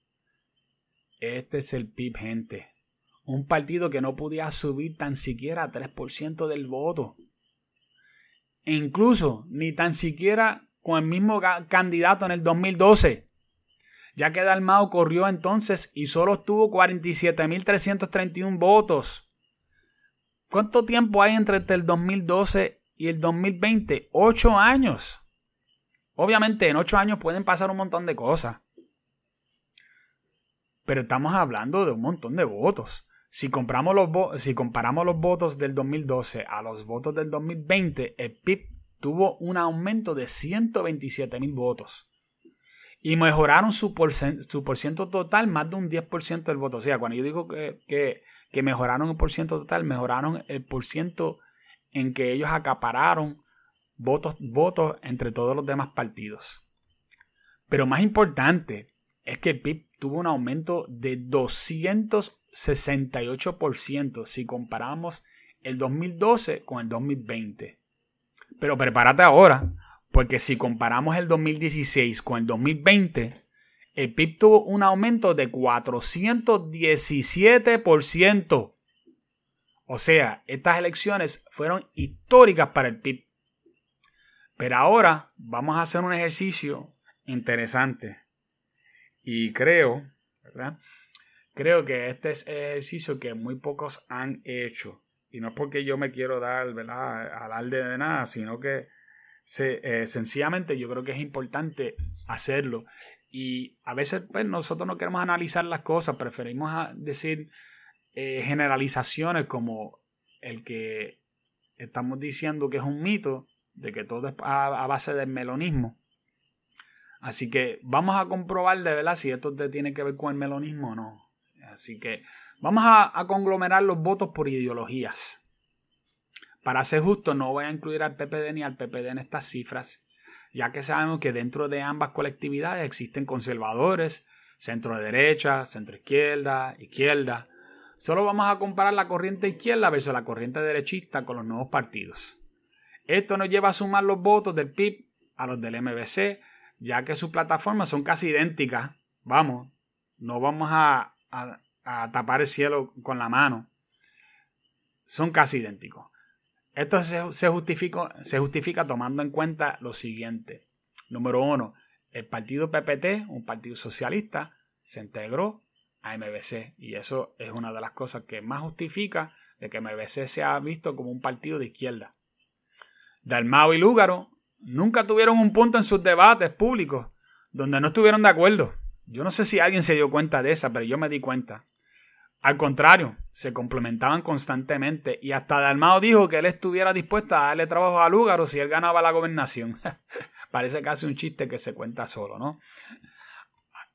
Este es el PIB, gente. Un partido que no podía subir tan siquiera a 3% del voto. E incluso ni tan siquiera con el mismo candidato en el 2012 ya que Dalmao corrió entonces y solo obtuvo 47.331 votos. ¿Cuánto tiempo hay entre el 2012 y el 2020? Ocho años. Obviamente en ocho años pueden pasar un montón de cosas. Pero estamos hablando de un montón de votos. Si, compramos los si comparamos los votos del 2012 a los votos del 2020, el PIB tuvo un aumento de 127.000 votos y mejoraron su, por, ciento total más de un 10% del voto. O sea, cuando yo digo que, que, mejoraron el por ciento total, mejoraron el por ciento en que ellos acapararon votos, votos entre todos los demás partidos. Pero más importante es que el PIB tuvo un aumento de 268% si comparamos el 2012 con el 2020. Pero prepárate ahora, porque si comparamos el 2016 con el 2020, el PIB tuvo un aumento de 417%. O sea, estas elecciones fueron históricas para el PIB. Pero ahora vamos a hacer un ejercicio interesante. Y creo, ¿verdad? Creo que este es el ejercicio que muy pocos han hecho. Y no es porque yo me quiero dar, ¿verdad? Alarde de nada, sino que eh, sencillamente yo creo que es importante hacerlo. Y a veces pues, nosotros no queremos analizar las cosas, preferimos decir eh, generalizaciones como el que estamos diciendo que es un mito, de que todo es a, base del melonismo. Así que vamos a comprobar de verdad si esto tiene que ver con el melonismo o no. Así que vamos a conglomerar los votos por ideologías. Para ser justo, no voy a incluir al PPD ni al PPD en estas cifras, ya que sabemos que dentro de ambas colectividades existen conservadores, centro derecha, centro izquierda, izquierda. Solo vamos a comparar la corriente izquierda versus la corriente derechista con los nuevos partidos. Esto nos lleva a sumar los votos del PIB a los del MBC, ya que sus plataformas son casi idénticas. Vamos, no vamos a tapar el cielo con la mano. Son casi idénticos. Esto se, justifica, se justifica tomando en cuenta lo siguiente. Número uno, el partido PPT, un partido socialista, se integró a MBC y eso es una de las cosas que más justifica de que MBC se ha visto como un partido de izquierda. Dalmao y Lúgaro nunca tuvieron un punto en sus debates públicos donde no estuvieron de acuerdo. Yo no sé si alguien se dio cuenta de esa, pero yo me di cuenta. Al contrario, se complementaban constantemente y hasta Dalmao dijo que él estuviera dispuesto a darle trabajo a Lúgaro si él ganaba la gobernación. Parece casi un chiste que se cuenta solo, ¿no?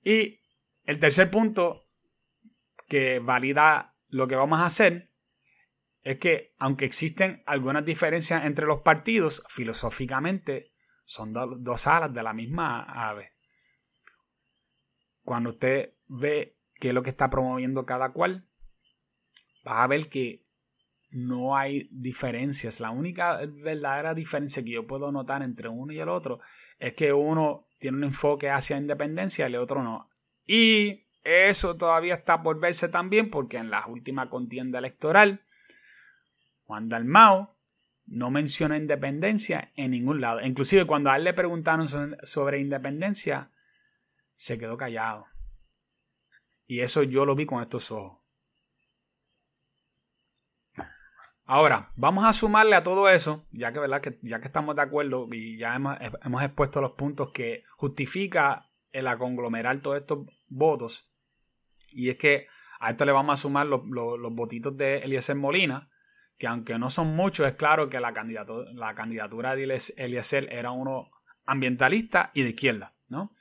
Y el tercer punto que valida lo que vamos a hacer es que aunque existen algunas diferencias entre los partidos, filosóficamente son dos alas de la misma ave. Cuando usted ve qué es lo que está promoviendo cada cual, vas a ver que no hay diferencias. La única verdadera diferencia que yo puedo notar entre uno y el otro es que uno tiene un enfoque hacia independencia y el otro no. Y eso todavía está por verse también porque en la última contienda electoral, Juan Dalmao no menciona independencia en ningún lado. Inclusive cuando a él le preguntaron sobre independencia, se quedó callado. Y eso yo lo vi con estos ojos. Ahora, vamos a sumarle a todo eso, ya que, ¿verdad? que, ya que estamos de acuerdo y ya hemos, hemos expuesto los puntos que justifica el aconglomerar todos estos votos. Y es que a esto le vamos a sumar los, los, votitos de Eliezer Molina, que aunque no son muchos, es claro que la candidatura, la candidatura de Eliezer era uno ambientalista y de izquierda, ¿no?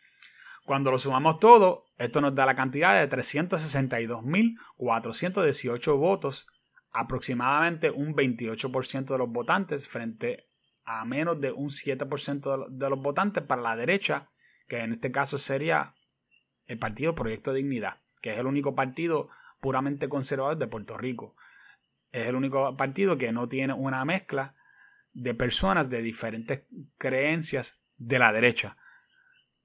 Cuando lo sumamos todo, esto nos da la cantidad de 362.418 votos, aproximadamente un 28% de los votantes frente a menos de un 7% de los votantes para la derecha, que en este caso sería el Partido Proyecto Dignidad, que es el único partido puramente conservador de Puerto Rico. Es el único partido que no tiene una mezcla de personas de diferentes creencias de la derecha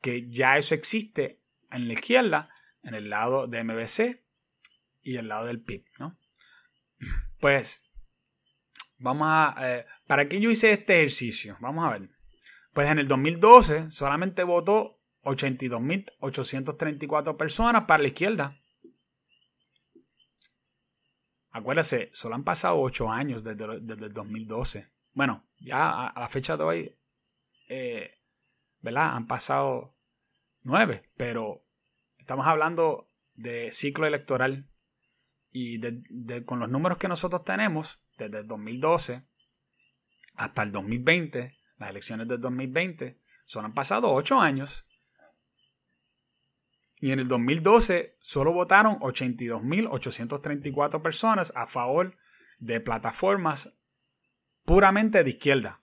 que ya eso existe en la izquierda, en el lado de MBC y el lado del PIB, ¿no? Pues, vamos a... Eh, ¿Para qué yo hice este ejercicio? Vamos a ver. Pues en el 2012 solamente votó 82.834 personas para la izquierda. Acuérdese, solo han pasado 8 años desde, el 2012. Bueno, ya a, la fecha de hoy eh, ¿verdad? Han pasado nueve, pero estamos hablando de ciclo electoral y con los números que nosotros tenemos, desde el 2012 hasta el 2020, las elecciones del 2020, son han pasado ocho años. Y en el 2012 solo votaron 82.834 personas a favor de plataformas puramente de izquierda.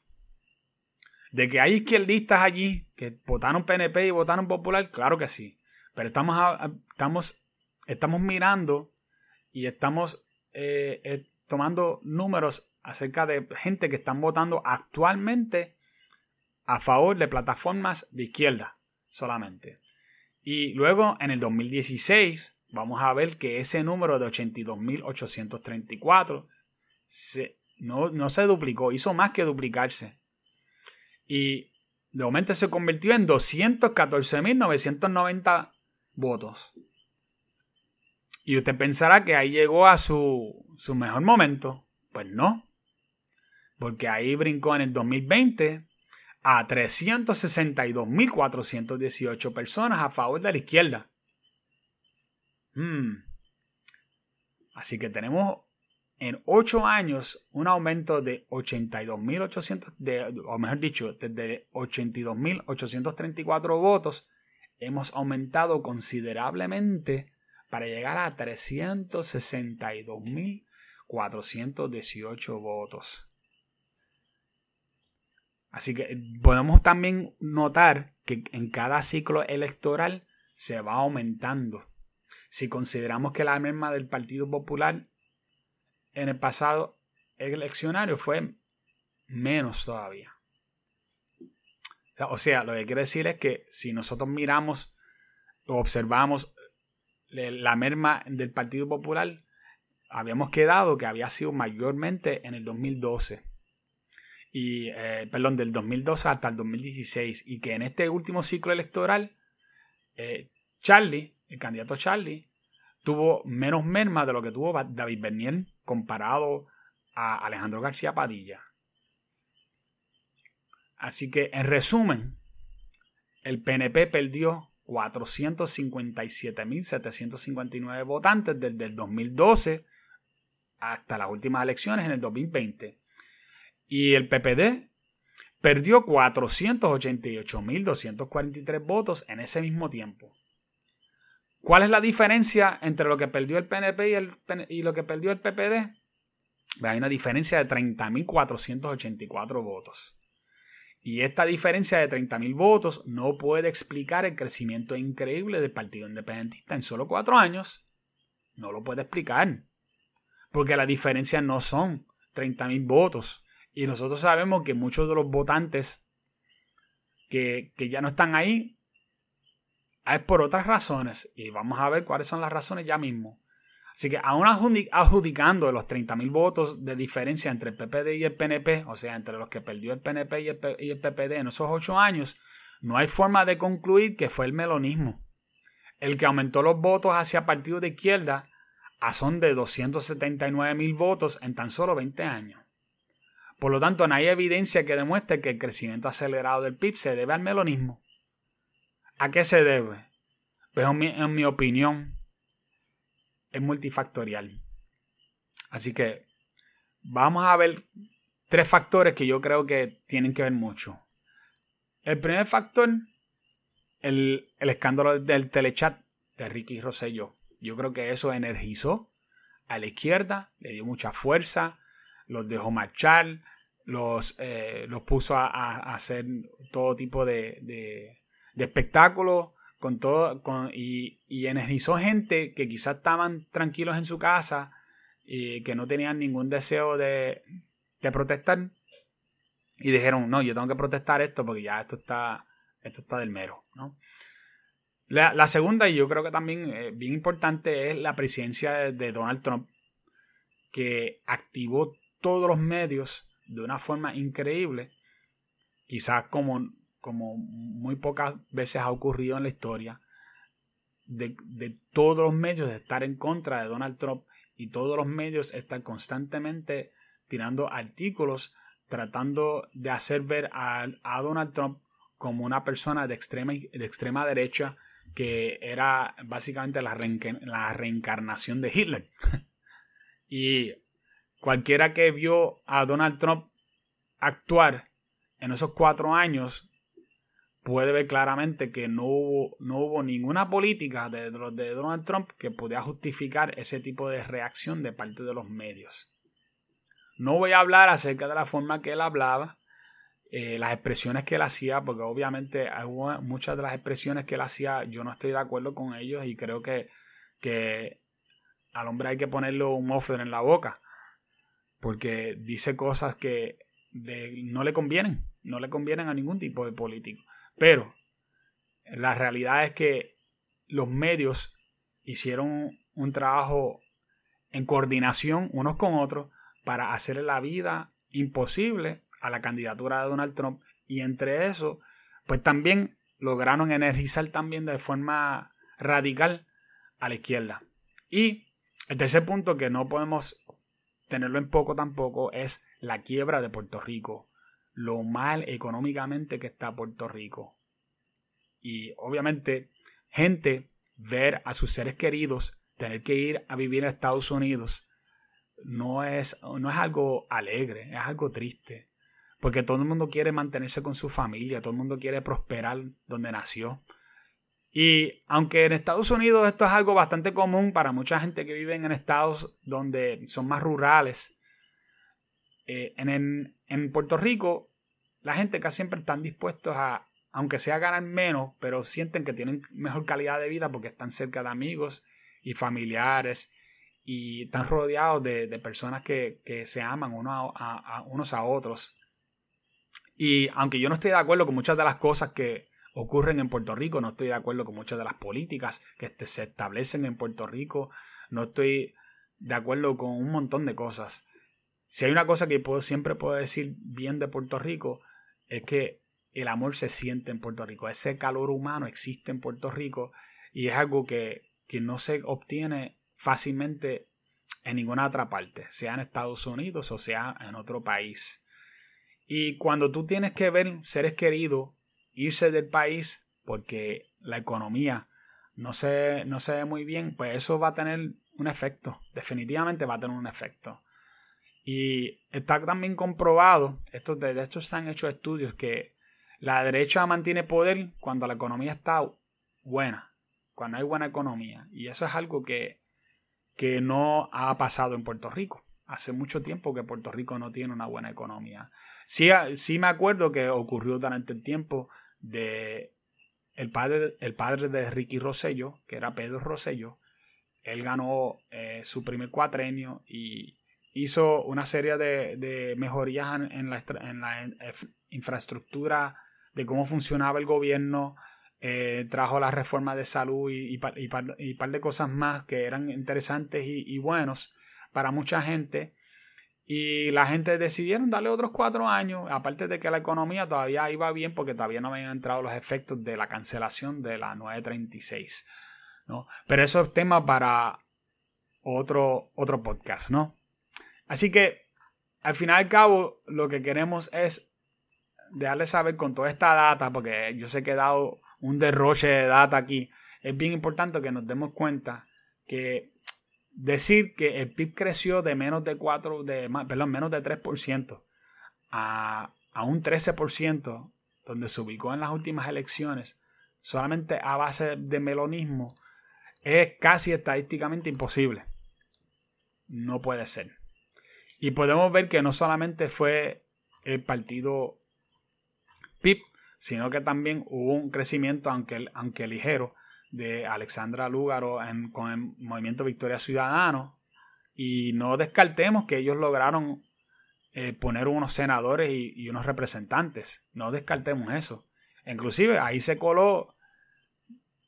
De que hay izquierdistas allí que votaron PNP y votaron Popular, claro que sí. Pero estamos, estamos, estamos mirando y estamos eh, eh, tomando números acerca de gente que están votando actualmente a favor de plataformas de izquierda solamente. Y luego en el 2016 vamos a ver que ese número de 82.834 no, no se duplicó, hizo más que duplicarse. Y de momento se convirtió en 214.990 votos. Y usted pensará que ahí llegó a su, su mejor momento. Pues no. Porque ahí brincó en el 2020 a 362.418 personas a favor de la izquierda. Hmm. Así que tenemos en 8 años un aumento de 82.800, o mejor dicho, desde 82.834 votos, hemos aumentado considerablemente para llegar a 362.418 votos. Así que podemos también notar que en cada ciclo electoral se va aumentando. Si consideramos que la merma del Partido Popular en el pasado eleccionario fue menos todavía. O sea, lo que quiero decir es que si nosotros miramos o observamos la merma del Partido Popular, habíamos quedado que había sido mayormente en el 2012. Y, eh, perdón, del 2012 hasta el 2016. Y que en este último ciclo electoral, eh, Charlie, el candidato Charlie, tuvo menos merma de lo que tuvo David Bernier comparado a Alejandro García Padilla. Así que, en resumen, el PNP perdió 457.759 votantes desde el 2012 hasta las últimas elecciones en el 2020. Y el PPD perdió 488.243 votos en ese mismo tiempo. ¿Cuál es la diferencia entre lo que perdió el PNP y, lo que perdió el PPD? Hay una diferencia de 30.484 votos. Y esta diferencia de 30.000 votos no puede explicar el crecimiento increíble del Partido Independentista en solo cuatro años. No lo puede explicar. Porque las diferencias no son 30.000 votos. Y nosotros sabemos que muchos de los votantes que ya no están ahí es por otras razones. Y vamos a ver cuáles son las razones ya mismo. Así que aún adjudicando los 30.000 votos de diferencia entre el PPD y el PNP, o sea, entre los que perdió el PNP y el, PPD en esos ocho años, no hay forma de concluir que fue el melonismo. El que aumentó los votos hacia partidos de izquierda a son de 279.000 votos en tan solo 20 años. Por lo tanto, no hay evidencia que demuestre que el crecimiento acelerado del PIB se debe al melonismo. ¿A qué se debe? Pues en mi, opinión, es multifactorial. Así que vamos a ver tres factores que yo creo que tienen que ver mucho. El primer factor, el, el escándalo del telechat de Ricky Rosselló. Yo creo que eso energizó a la izquierda, le dio mucha fuerza, los dejó marchar, los, eh, los puso a, hacer todo tipo de, de, espectáculos con todo, y, energizó gente que quizás estaban tranquilos en su casa y que no tenían ningún deseo de, de protestar y dijeron, no, yo tengo que protestar esto porque ya esto está, esto está del mero, ¿no? La, la segunda, y yo creo que también eh, bien importante, es la presidencia de Donald Trump, que activó todos los medios de una forma increíble, quizás como, como muy pocas veces ha ocurrido en la historia, de, todos los medios estar en contra de Donald Trump y todos los medios están constantemente tirando artículos tratando de hacer ver a, Donald Trump como una persona de extrema, de extrema derecha que era básicamente la, la reencarnación de Hitler. y Cualquiera que vio a Donald Trump actuar en esos cuatro años puede ver claramente que no hubo, no hubo ninguna política de, de Donald Trump que pudiera justificar ese tipo de reacción de parte de los medios. No voy a hablar acerca de la forma que él hablaba, eh, las expresiones que él hacía, porque obviamente muchas de las expresiones que él hacía yo no estoy de acuerdo con ellos y creo que, que al hombre hay que ponerle un muffler en la boca porque dice cosas que no le convienen, no le convienen a ningún tipo de político. Pero la realidad es que los medios hicieron un trabajo en coordinación unos con otros para hacerle la vida imposible a la candidatura de Donald Trump y entre eso pues también lograron energizar también de forma radical a la izquierda. Y el tercer punto que no podemos tenerlo en poco tampoco es la quiebra de Puerto Rico, lo mal económicamente que está Puerto Rico. Y obviamente, gente ver a sus seres queridos tener que ir a vivir a Estados Unidos no es, no es algo alegre, es algo triste. Porque todo el mundo quiere mantenerse con su familia, todo el mundo quiere prosperar donde nació. Y aunque en Estados Unidos esto es algo bastante común para mucha gente que vive en estados donde son más rurales, eh, en, en, Puerto Rico la gente casi siempre están dispuestos a, aunque sea ganar menos, pero sienten que tienen mejor calidad de vida porque están cerca de amigos y familiares y están rodeados de, personas que, se aman unos a otros. Y aunque yo no estoy de acuerdo con muchas de las cosas que, ocurren en Puerto Rico, no estoy de acuerdo con muchas de las políticas que este, se establecen en Puerto Rico, no estoy de acuerdo con un montón de cosas. Si hay una cosa que siempre puedo decir bien de Puerto Rico, es que el amor se siente en Puerto Rico, ese calor humano existe en Puerto Rico y es algo que, que no se obtiene fácilmente en ninguna otra parte, sea en Estados Unidos o sea en otro país. Y cuando tú tienes que ver seres queridos irse del país porque la economía no se, no se ve muy bien, pues eso va a tener un efecto, definitivamente va a tener un efecto. Y está también comprobado, estos, de hecho se han hecho estudios que la derecha mantiene poder cuando la economía está buena, cuando hay buena economía. Y eso es algo que, que no ha pasado en Puerto Rico. Hace mucho tiempo que Puerto Rico no tiene una buena economía. Sí, sí me acuerdo que ocurrió durante el tiempo de el padre, el padre de Ricky Rosello, que era Pedro Rosello. Él ganó eh, su primer cuatrenio y hizo una serie de, mejorías en, la, en la infraestructura de cómo funcionaba el gobierno, eh, trajo la reforma de salud y, y, par, de cosas más que eran interesantes y, buenos para mucha gente. Y la gente decidieron darle otros cuatro años, aparte de que la economía todavía iba bien porque todavía no habían entrado los efectos de la cancelación de la 936. ¿no? Pero eso es tema para otro, otro podcast, ¿no? Así que, al final y al cabo, lo que queremos es dejarles saber con toda esta data, porque yo sé que he dado un derroche de data aquí, es bien importante que nos demos cuenta que decir que el PIB creció de menos de 4, de, perdón, menos de 3% a, a un 13%, donde se ubicó en las últimas elecciones, solamente a base de melonismo, es casi estadísticamente imposible. No puede ser. Y podemos ver que no solamente fue el partido PIB, sino que también hubo un crecimiento, aunque, aunque ligero, de Alexandra Lúgaro con el movimiento Victoria Ciudadano. Y no descartemos que ellos lograron eh, poner unos senadores y, unos representantes. No descartemos eso. Inclusive ahí se coló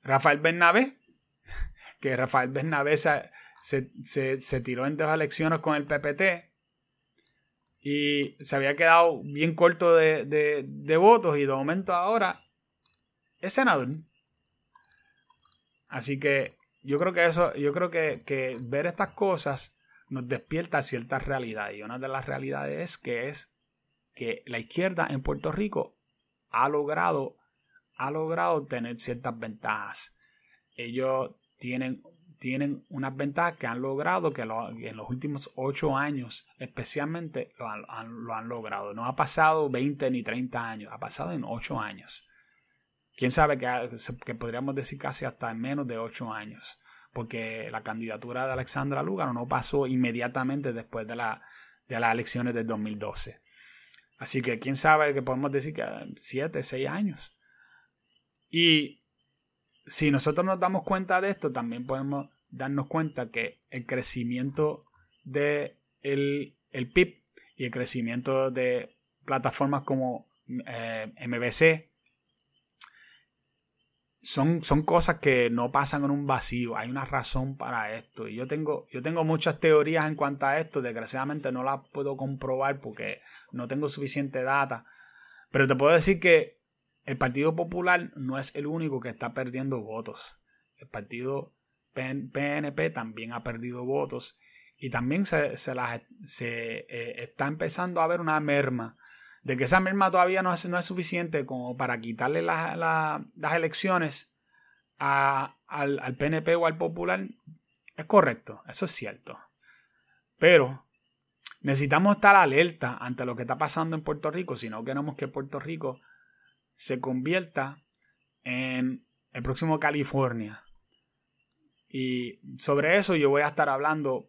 Rafael Bernabé, que Rafael Bernabé se, se, se tiró en dos elecciones con el PPT y se había quedado bien corto de, votos y de momento ahora es senador. Así que yo creo que eso, yo creo que, ver estas cosas nos despierta cierta realidad. Y una de las realidades es que es que la izquierda en Puerto Rico ha logrado, ha logrado tener ciertas ventajas. Ellos tienen tienen unas ventajas que han logrado, que en los últimos ocho años especialmente lo han, logrado. No ha pasado 20 ni 30 años, ha pasado en ocho años. Quién sabe que, podríamos decir casi hasta en menos de ocho años, porque la candidatura de Alexandra Lugaro no pasó inmediatamente después de, la, de las elecciones del 2012. Así que quién sabe que podemos decir que siete, seis años. Y si nosotros nos damos cuenta de esto, también podemos darnos cuenta que el crecimiento de el, PIB y el crecimiento de plataformas como eh, MBC son, son, cosas que no pasan en un vacío. Hay una razón para esto. Y yo tengo, yo tengo muchas teorías en cuanto a esto. Desgraciadamente no las puedo comprobar porque no tengo suficiente data. Pero te puedo decir que el Partido Popular no es el único que está perdiendo votos. El Partido PNP también ha perdido votos y también se, eh, está empezando a haber una merma. De que esa merma todavía no es, no es suficiente como para quitarle las elecciones al, al PNP o al Popular, es correcto, eso es cierto. Pero necesitamos estar alerta ante lo que está pasando en Puerto Rico si no queremos que Puerto Rico se convierta en el próximo California. Y sobre eso yo voy a estar hablando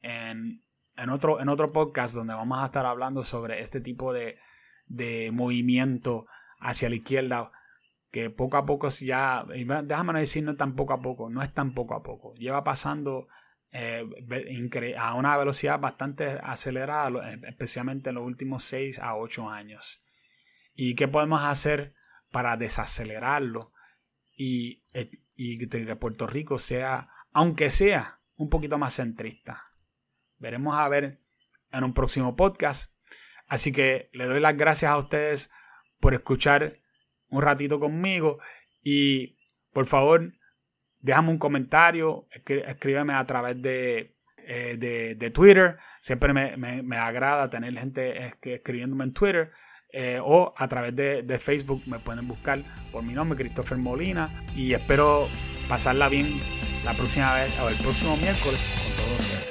en, otro, en otro podcast donde vamos a estar hablando sobre este tipo de, movimiento hacia la izquierda que poco a poco ya, déjame decir no tan poco a poco, no es tan poco a poco, lleva pasando eh, a una velocidad bastante acelerada, especialmente en los últimos 6 a 8 años y qué podemos hacer para desacelerarlo y, eh, que Puerto Rico sea, aunque sea, un poquito más centrista. Veremos a ver en un próximo podcast. Así que le doy las gracias a ustedes por escuchar un ratito conmigo y por favor déjame un comentario, escríbeme a través de, eh, de, Twitter. Siempre me, me, agrada tener gente escribiéndome en Twitter. Eh, o a través de, de, Facebook me pueden buscar por mi nombre, Christopher Molina. Y espero pasarla bien la próxima vez o el próximo miércoles con todos ustedes.